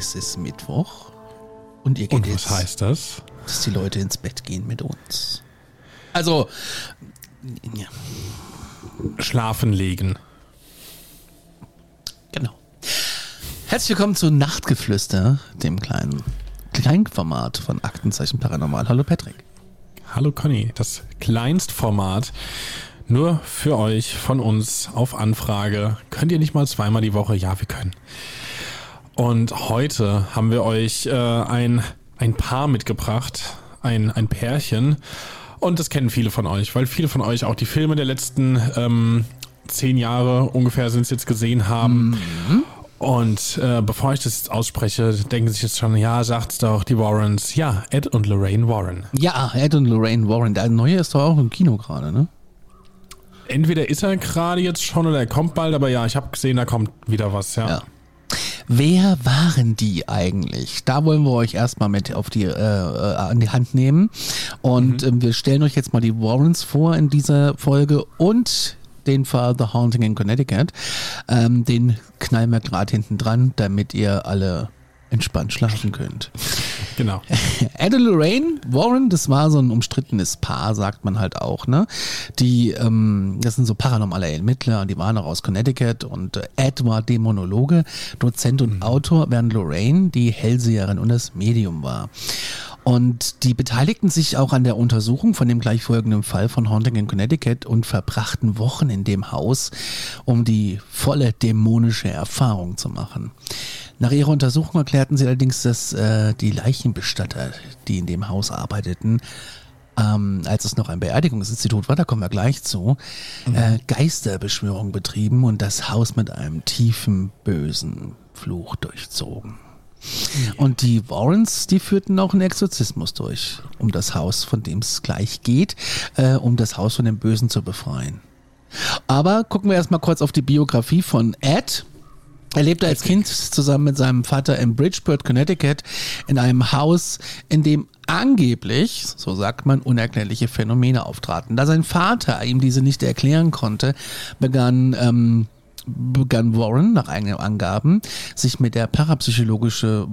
Es ist Mittwoch und ihr geht Und was jetzt, heißt das? dass die Leute ins Bett gehen mit uns. Also, ja, Schlafen legen. genau. Herzlich willkommen zu Nachtgeflüster, dem kleinen Kleinformat von Aktenzeichen Paranormal. Hallo Patrick. Hallo Conny, das Kleinstformat. Nur für euch von uns auf Anfrage. Könnt ihr nicht mal zweimal die Woche? Ja, wir können. Und heute haben wir euch äh, ein, ein Paar mitgebracht, ein, ein Pärchen. Und das kennen viele von euch, weil viele von euch auch die Filme der letzten ähm, zehn Jahre ungefähr sind es jetzt gesehen haben. Und äh, bevor ich das jetzt ausspreche, denken sich jetzt schon, ja, sagt's doch, die Warrens. Ja, Ed und Lorraine Warren. Ja, Ed und Lorraine Warren. Der neue ist doch auch im Kino gerade, ne? Entweder ist er gerade jetzt schon oder er kommt bald, aber ja, ich habe gesehen, da kommt wieder was, ja. Ja. Wer waren die eigentlich? Da wollen wir euch erstmal mit auf die, äh, äh, an die Hand nehmen. Und ähm, wir stellen euch jetzt mal die Warrens vor in dieser Folge und den Fall The Haunting in Connecticut. Ähm, den knallen wir gerade hinten dran, damit ihr alle entspannt schlafen könnt. Genau. Und Lorraine Warren, das war so ein umstrittenes Paar, sagt man halt auch, ne? Die, ähm, das sind so paranormale Ermittler und die waren auch aus Connecticut und äh, Ed war Dämonologe, Dozent und Autor, während Lorraine die Hellseherin und das Medium war. Und die beteiligten sich auch an der Untersuchung von dem gleich folgenden Fall von Haunting in Connecticut und verbrachten Wochen in dem Haus, um die volle dämonische Erfahrung zu machen. Nach ihrer Untersuchung erklärten sie allerdings, dass äh, die Leichenbestatter, die in dem Haus arbeiteten, ähm, als es noch ein Beerdigungsinstitut war, da kommen wir gleich zu, äh, Geisterbeschwörung betrieben und das Haus mit einem tiefen, bösen Fluch durchzogen. Und die Warrens, die führten auch einen Exorzismus durch, um das Haus, von dem es gleich geht, äh, um das Haus von dem Bösen zu befreien. Aber gucken wir erstmal kurz auf die Biografie von Ed. Er lebte als Kind zusammen mit seinem Vater in Bridgeport, Connecticut, in einem Haus, in dem angeblich, so sagt man, unerklärliche Phänomene auftraten. Da sein Vater ihm diese nicht erklären konnte, begann ähm, begann Warren nach eigenen Angaben sich mit der parapsychologische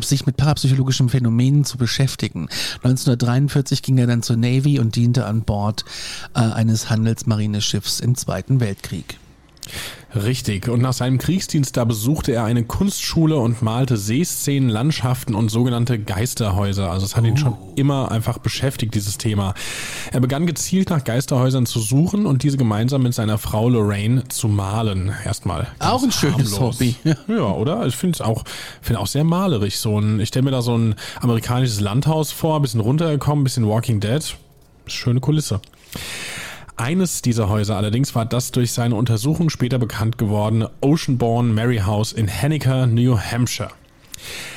sich mit parapsychologischen Phänomenen zu beschäftigen. 1943 ging er dann zur Navy und diente an Bord äh, eines Handelsmarineschiffs im Zweiten Weltkrieg. Richtig. Und nach seinem Kriegsdienst da besuchte er eine Kunstschule und malte Seeszenen, Landschaften und sogenannte Geisterhäuser. Also es hat ihn schon immer einfach beschäftigt, dieses Thema. Er begann gezielt nach Geisterhäusern zu suchen und diese gemeinsam mit seiner Frau Lorraine zu malen. Erstmal. Auch ein schönes Hobby. Ja, oder? Ich finde es auch, finde auch sehr malerisch. So ein, ich stelle mir da so ein amerikanisches Landhaus vor, bisschen runtergekommen, bisschen Walking Dead. Schöne Kulisse. Eines dieser Häuser allerdings war das durch seine Untersuchung später bekannt gewordene Oceanborn Mary House in Henniker, New Hampshire.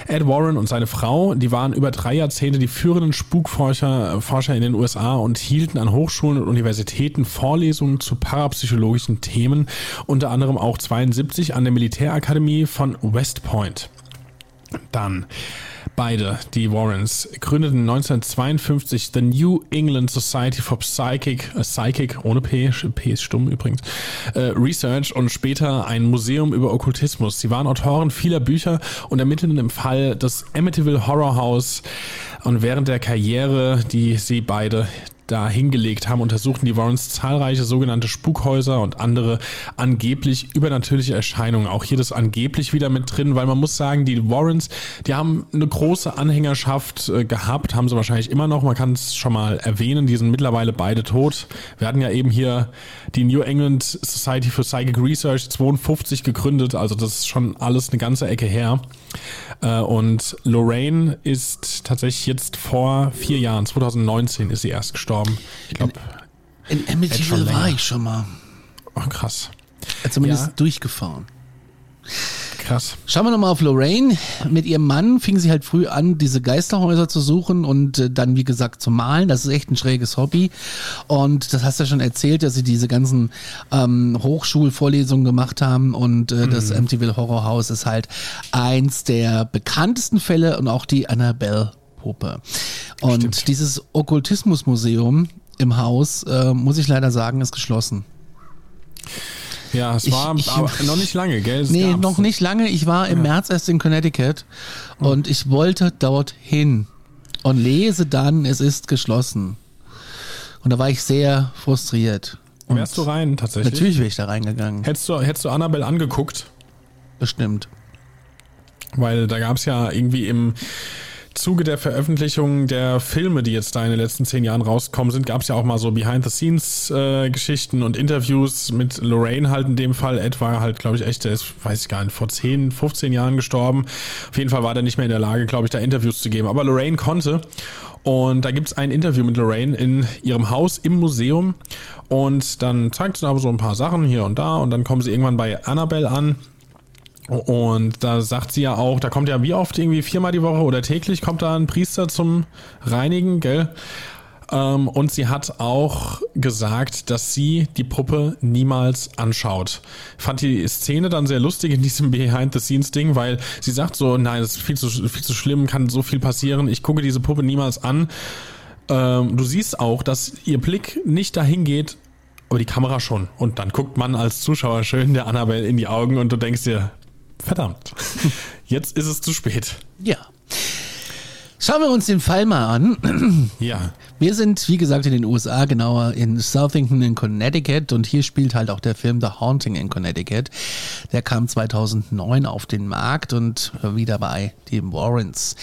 Ed Warren und seine Frau, die waren über drei Jahrzehnte die führenden Spukforscher Forscher in den USA und hielten an Hochschulen und Universitäten Vorlesungen zu parapsychologischen Themen, unter anderem auch 72 an der Militärakademie von West Point. Dann beide, die Warrens, gründeten 1952 The New England Society for Psychic, äh, Psychic ohne P, P ist stumm übrigens, äh, Research und später ein Museum über Okkultismus. Sie waren Autoren vieler Bücher und ermittelten im Fall des Amityville Horror House und während der Karriere, die sie beide da hingelegt haben, untersuchten die Warrens zahlreiche sogenannte Spukhäuser und andere angeblich übernatürliche Erscheinungen. Auch hier das angeblich wieder mit drin, weil man muss sagen, die Warrens, die haben eine große Anhängerschaft äh, gehabt, haben sie wahrscheinlich immer noch. Man kann es schon mal erwähnen, die sind mittlerweile beide tot. Wir hatten ja eben hier die New England Society for Psychic Research 52 gegründet, also das ist schon alles eine ganze Ecke her. Äh, und Lorraine ist tatsächlich jetzt vor vier Jahren, 2019 ist sie erst gestorben. Ich glaube. In, in Amityville war ich schon mal. Oh, krass. Zumindest ja. durchgefahren. Krass. Schauen wir nochmal auf Lorraine. Mit ihrem Mann fing sie halt früh an, diese Geisterhäuser zu suchen und äh, dann, wie gesagt, zu malen. Das ist echt ein schräges Hobby. Und das hast du ja schon erzählt, dass sie diese ganzen ähm, Hochschulvorlesungen gemacht haben. Und äh, mhm. das Amityville Horror House ist halt eins der bekanntesten Fälle und auch die Annabelle Puppe. Und Stimmt. dieses Okkultismusmuseum im Haus, äh, muss ich leider sagen, ist geschlossen. Ja, es war ich, noch nicht lange, gell? Es nee, noch nicht lange. Ich war im ja. März erst in Connecticut und ich wollte dorthin und lese dann, es ist geschlossen. Und da war ich sehr frustriert. Und Wärst du rein tatsächlich? Natürlich wäre ich da reingegangen. Hättest du, hättest du Annabelle angeguckt? Bestimmt. Weil da gab es ja irgendwie im Zuge der Veröffentlichung der Filme, die jetzt da in den letzten zehn Jahren rausgekommen sind, gab es ja auch mal so Behind-the-Scenes-Geschichten äh, und Interviews mit Lorraine halt in dem Fall. Ed war halt, glaube ich, echt, der ist, weiß ich gar nicht, vor 10, 15 Jahren gestorben. Auf jeden Fall war der nicht mehr in der Lage, glaube ich, da Interviews zu geben. Aber Lorraine konnte. Und da gibt es ein Interview mit Lorraine in ihrem Haus im Museum. Und dann zeigt sie aber so ein paar Sachen hier und da. Und dann kommen sie irgendwann bei Annabelle an und da sagt sie ja auch, da kommt ja wie oft irgendwie viermal die Woche oder täglich kommt da ein Priester zum Reinigen, gell? Ähm, und sie hat auch gesagt, dass sie die Puppe niemals anschaut. Fand die Szene dann sehr lustig in diesem Behind-the-Scenes-Ding, weil sie sagt so, nein, das ist viel zu, viel zu schlimm, kann so viel passieren, ich gucke diese Puppe niemals an. Ähm, du siehst auch, dass ihr Blick nicht dahin geht, aber die Kamera schon. Und dann guckt man als Zuschauer schön der Annabelle in die Augen und du denkst dir, Verdammt. Jetzt ist es zu spät. Ja. Schauen wir uns den Fall mal an. Ja. Wir sind, wie gesagt, in den USA, genauer in Southington in Connecticut und hier spielt halt auch der Film The Haunting in Connecticut. Der kam 2009 auf den Markt und wieder bei den Warrens.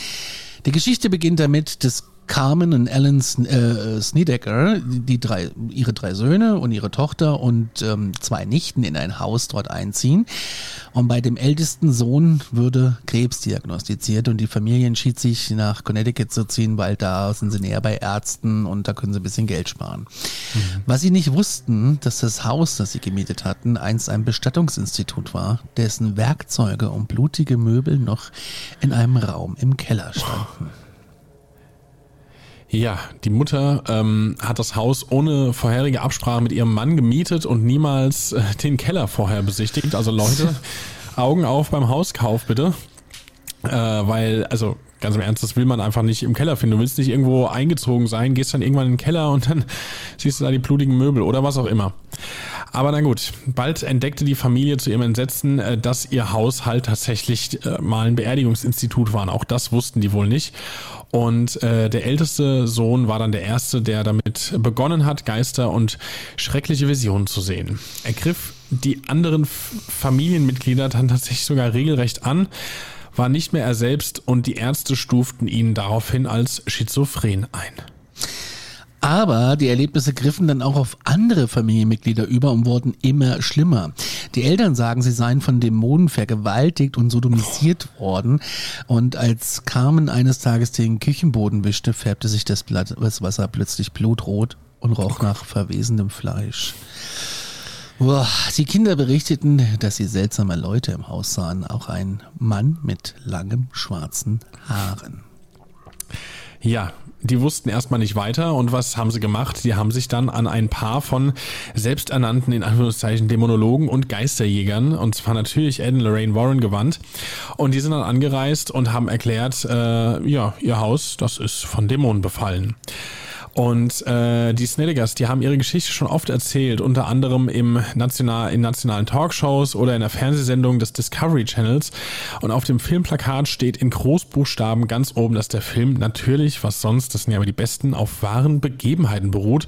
Die Geschichte beginnt damit, dass Carmen und Alan äh, Snedeker, die drei, ihre drei Söhne und ihre Tochter und ähm, zwei Nichten in ein Haus dort einziehen. Und bei dem ältesten Sohn würde Krebs diagnostiziert und die Familie entschied sich nach Connecticut zu ziehen, weil da sind sie näher bei Ärzten und da können sie ein bisschen Geld sparen. Mhm. Was sie nicht wussten, dass das Haus, das sie gemietet hatten, einst ein Bestattungsinstitut war, dessen Werkzeuge und blutige Möbel noch in einem Raum im Keller standen. Ja, die Mutter ähm, hat das Haus ohne vorherige Absprache mit ihrem Mann gemietet und niemals äh, den Keller vorher besichtigt. Also Leute, Augen auf beim Hauskauf bitte. Äh, weil, also ganz im Ernst, das will man einfach nicht im Keller finden. Du willst nicht irgendwo eingezogen sein, gehst dann irgendwann in den Keller und dann siehst du da die blutigen Möbel oder was auch immer. Aber na gut, bald entdeckte die Familie zu ihrem Entsetzen, äh, dass ihr Haus halt tatsächlich äh, mal ein Beerdigungsinstitut war. Auch das wussten die wohl nicht. Und äh, der älteste Sohn war dann der erste, der damit begonnen hat, Geister und schreckliche Visionen zu sehen. Er griff die anderen Familienmitglieder dann tatsächlich sogar regelrecht an, war nicht mehr er selbst und die Ärzte stuften ihn daraufhin als schizophren ein. Aber die Erlebnisse griffen dann auch auf andere Familienmitglieder über und wurden immer schlimmer. Die Eltern sagen, sie seien von Dämonen vergewaltigt und sodomisiert worden. Und als Carmen eines Tages den Küchenboden wischte, färbte sich das, Wasser plötzlich blutrot und roch nach verwesendem Fleisch. Die Kinder berichteten, dass sie seltsame Leute im Haus sahen, auch ein Mann mit langem schwarzen Haaren. Ja, die wussten erstmal nicht weiter und was haben sie gemacht? Die haben sich dann an ein paar von selbsternannten, in Anführungszeichen, Dämonologen und Geisterjägern, und zwar natürlich Ed und Lorraine Warren gewandt. Und die sind dann angereist und haben erklärt, äh, ja, ihr Haus, das ist von Dämonen befallen. Und äh, die Snedekers, die haben ihre Geschichte schon oft erzählt, unter anderem im national, in nationalen Talkshows oder in der Fernsehsendung des Discovery Channels. Und auf dem Filmplakat steht in Großbuchstaben ganz oben, dass der Film natürlich, was sonst, das sind ja aber die besten, auf wahren Begebenheiten beruht.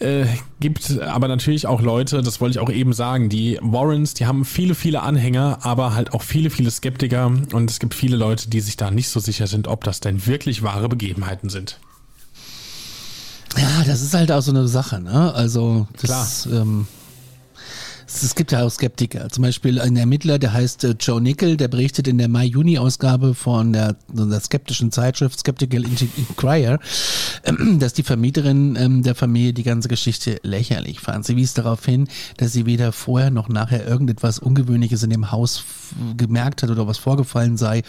Äh, gibt aber natürlich auch Leute, das wollte ich auch eben sagen, die Warrens, die haben viele, viele Anhänger, aber halt auch viele, viele Skeptiker und es gibt viele Leute, die sich da nicht so sicher sind, ob das denn wirklich wahre Begebenheiten sind. Ja, das ist halt auch so eine Sache, ne? Also, das, Klar. Ähm, es gibt ja auch Skeptiker. Zum Beispiel ein Ermittler, der heißt äh, Joe Nickel, der berichtet in der Mai-Juni-Ausgabe von der, der skeptischen Zeitschrift Skeptical Inquirer, dass die Vermieterin ähm, der Familie die ganze Geschichte lächerlich fand. Sie wies darauf hin, dass sie weder vorher noch nachher irgendetwas Ungewöhnliches in dem Haus gemerkt hat oder was vorgefallen sei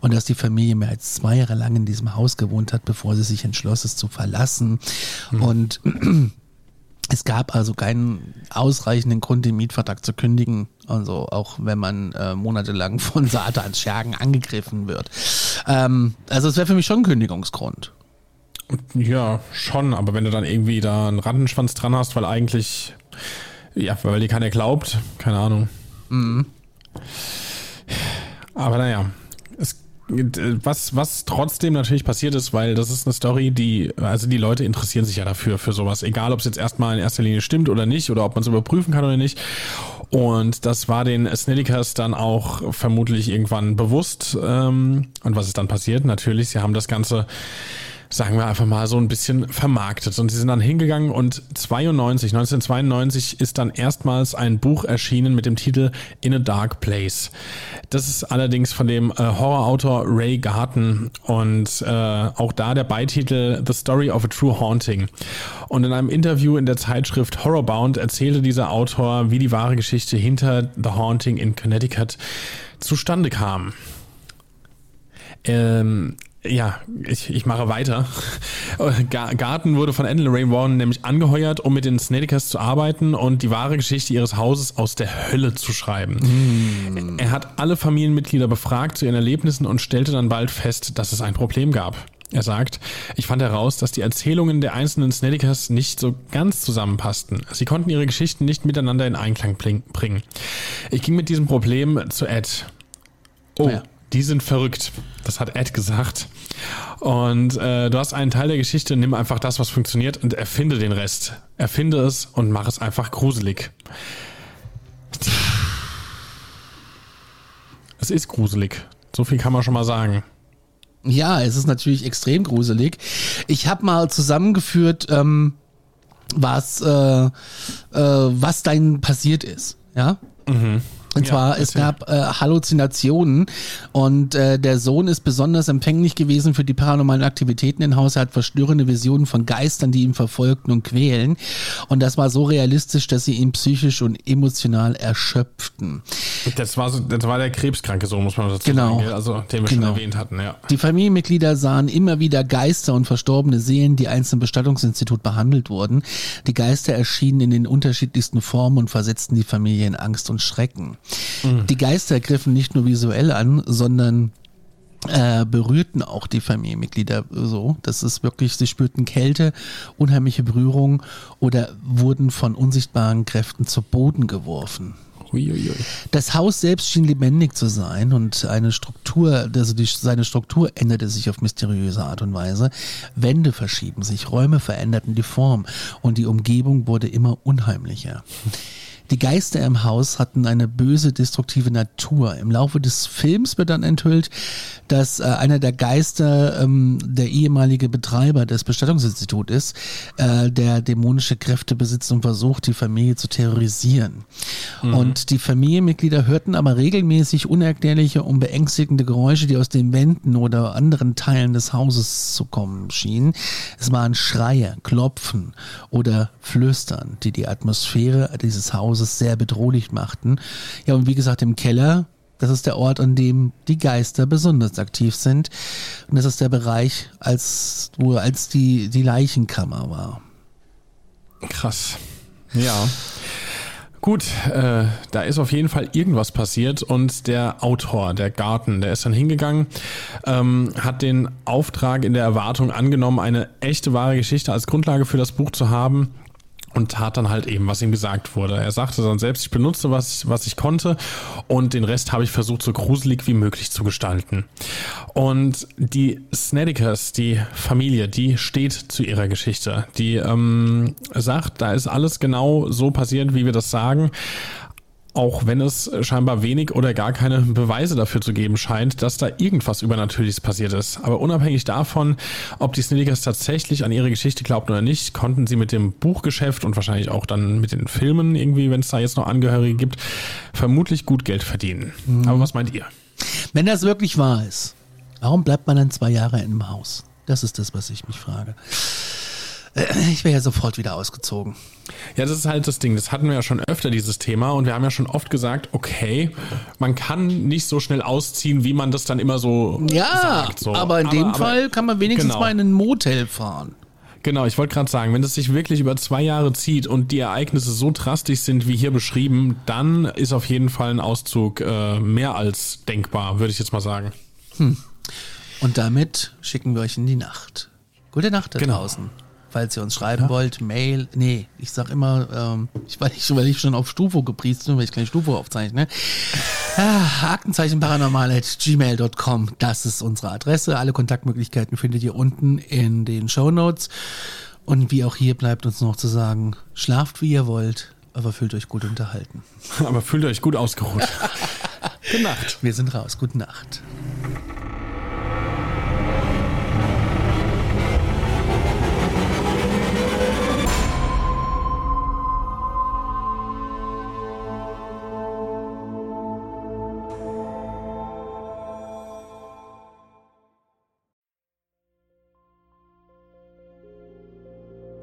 und dass die Familie mehr als zwei Jahre lang in diesem Haus gewohnt hat, bevor sie sich entschloss, es zu verlassen. Mhm. Und es gab also keinen ausreichenden Grund, den Mietvertrag zu kündigen. Also auch wenn man äh, monatelang von Satans Schergen angegriffen wird. Ähm, also es wäre für mich schon ein Kündigungsgrund. Ja, schon, aber wenn du dann irgendwie da einen Rattenschwanz dran hast, weil eigentlich, ja, weil dir keiner glaubt, keine Ahnung. Mhm. Aber naja, was, was trotzdem natürlich passiert ist, weil das ist eine Story, die, also die Leute interessieren sich ja dafür, für sowas. Egal, ob es jetzt erstmal in erster Linie stimmt oder nicht, oder ob man es überprüfen kann oder nicht. Und das war den Snedikers dann auch vermutlich irgendwann bewusst. Ähm, und was ist dann passiert? Natürlich, sie haben das Ganze sagen wir einfach mal, so ein bisschen vermarktet. Und sie sind dann hingegangen und 92, 1992 ist dann erstmals ein Buch erschienen mit dem Titel In a Dark Place. Das ist allerdings von dem äh, Horrorautor Ray Garten und äh, auch da der Beititel The Story of a True Haunting. Und in einem Interview in der Zeitschrift Horrorbound erzählte dieser Autor, wie die wahre Geschichte hinter The Haunting in Connecticut zustande kam. Ähm, ja, ich, ich mache weiter. Garten wurde von Endel Ray Warren nämlich angeheuert, um mit den Snedekers zu arbeiten und die wahre Geschichte ihres Hauses aus der Hölle zu schreiben. Mm. Er hat alle Familienmitglieder befragt zu ihren Erlebnissen und stellte dann bald fest, dass es ein Problem gab. Er sagt, ich fand heraus, dass die Erzählungen der einzelnen Snedekers nicht so ganz zusammenpassten. Sie konnten ihre Geschichten nicht miteinander in Einklang bringen. Ich ging mit diesem Problem zu Ed. Oh. Ja die sind verrückt. Das hat Ed gesagt. Und äh, du hast einen Teil der Geschichte, nimm einfach das, was funktioniert und erfinde den Rest. Erfinde es und mach es einfach gruselig. Es ist gruselig. So viel kann man schon mal sagen. Ja, es ist natürlich extrem gruselig. Ich habe mal zusammengeführt, ähm, was, äh, äh, was dein passiert ist. Ja. Mhm. Und zwar, es gab äh, Halluzinationen und äh, der Sohn ist besonders empfänglich gewesen für die paranormalen Aktivitäten im Haus. Er hat verstörende Visionen von Geistern, die ihn verfolgten und quälen. Und das war so realistisch, dass sie ihn psychisch und emotional erschöpften. Das war, so, das war der krebskranke Sohn, muss man dazu genau. sagen. Also, den wir genau. schon erwähnt hatten, ja. Die Familienmitglieder sahen immer wieder Geister und verstorbene Seelen, die einst im Bestattungsinstitut behandelt wurden. Die Geister erschienen in den unterschiedlichsten Formen und versetzten die Familie in Angst und Schrecken. Mhm. Die Geister griffen nicht nur visuell an, sondern äh, berührten auch die Familienmitglieder so. Das ist wirklich, sie spürten Kälte, unheimliche Berührung oder wurden von unsichtbaren Kräften zu Boden geworfen. Uiuiui. Das Haus selbst schien lebendig zu sein und eine Struktur, also die, seine Struktur änderte sich auf mysteriöse Art und Weise. Wände verschieben sich, Räume veränderten die Form und die Umgebung wurde immer unheimlicher. Die Geister im Haus hatten eine böse, destruktive Natur. Im Laufe des Films wird dann enthüllt, dass äh, einer der Geister ähm, der ehemalige Betreiber des Bestattungsinstituts ist, äh, der dämonische Kräfte besitzt und versucht, die Familie zu terrorisieren. Mhm. Und die Familienmitglieder hörten aber regelmäßig unerklärliche und beängstigende Geräusche, die aus den Wänden oder anderen Teilen des Hauses zu kommen schienen. Es waren Schreie, Klopfen oder Flüstern, die die Atmosphäre dieses Hauses Hauses sehr bedrohlich machten. Ja, und wie gesagt, im Keller, das ist der Ort, an dem die Geister besonders aktiv sind. Und das ist der Bereich, als, wo als die, die Leichenkammer war. Krass. Ja. Gut, äh, da ist auf jeden Fall irgendwas passiert und der Autor, der Garten, der ist dann hingegangen, ähm, hat den Auftrag in der Erwartung angenommen, eine echte wahre Geschichte als Grundlage für das Buch zu haben und tat dann halt eben, was ihm gesagt wurde. Er sagte dann selbst, ich benutze, was, was ich konnte und den Rest habe ich versucht, so gruselig wie möglich zu gestalten. Und die Snedekers, die Familie, die steht zu ihrer Geschichte. Die ähm, sagt, da ist alles genau so passiert, wie wir das sagen auch wenn es scheinbar wenig oder gar keine Beweise dafür zu geben scheint, dass da irgendwas Übernatürliches passiert ist. Aber unabhängig davon, ob die Snickers tatsächlich an ihre Geschichte glaubten oder nicht, konnten sie mit dem Buchgeschäft und wahrscheinlich auch dann mit den Filmen irgendwie, wenn es da jetzt noch Angehörige gibt, vermutlich gut Geld verdienen. Mhm. Aber was meint ihr? Wenn das wirklich wahr ist, warum bleibt man dann zwei Jahre in einem Haus? Das ist das, was ich mich frage. Äh, ich wäre ja sofort wieder ausgezogen. Ja, das ist halt das Ding. Das hatten wir ja schon öfter, dieses Thema. Und wir haben ja schon oft gesagt, okay, man kann nicht so schnell ausziehen, wie man das dann immer so ja, sagt. So. aber in dem aber, Fall kann man wenigstens genau. mal in ein Motel fahren. Genau, ich wollte gerade sagen, wenn es sich wirklich über zwei Jahre zieht und die Ereignisse so drastisch sind, wie hier beschrieben, dann ist auf jeden Fall ein Auszug äh, mehr als denkbar, würde ich jetzt mal sagen. Hm. Und damit schicken wir euch in die Nacht. Gute Nacht da genau. draußen falls ihr uns schreiben ja. wollt, Mail, nee, ich sag immer, ähm, ich war nicht, weil ich schon auf Stufo gepriest bin, weil ich keine Stufo aufzeichne. Ah, Aktenzeichen gmail.com, das ist unsere Adresse. Alle Kontaktmöglichkeiten findet ihr unten in den Show Notes. Und wie auch hier bleibt uns noch zu sagen, schlaft wie ihr wollt, aber fühlt euch gut unterhalten. Aber fühlt euch gut ausgeruht. Gute Nacht. Wir sind raus. Gute Nacht.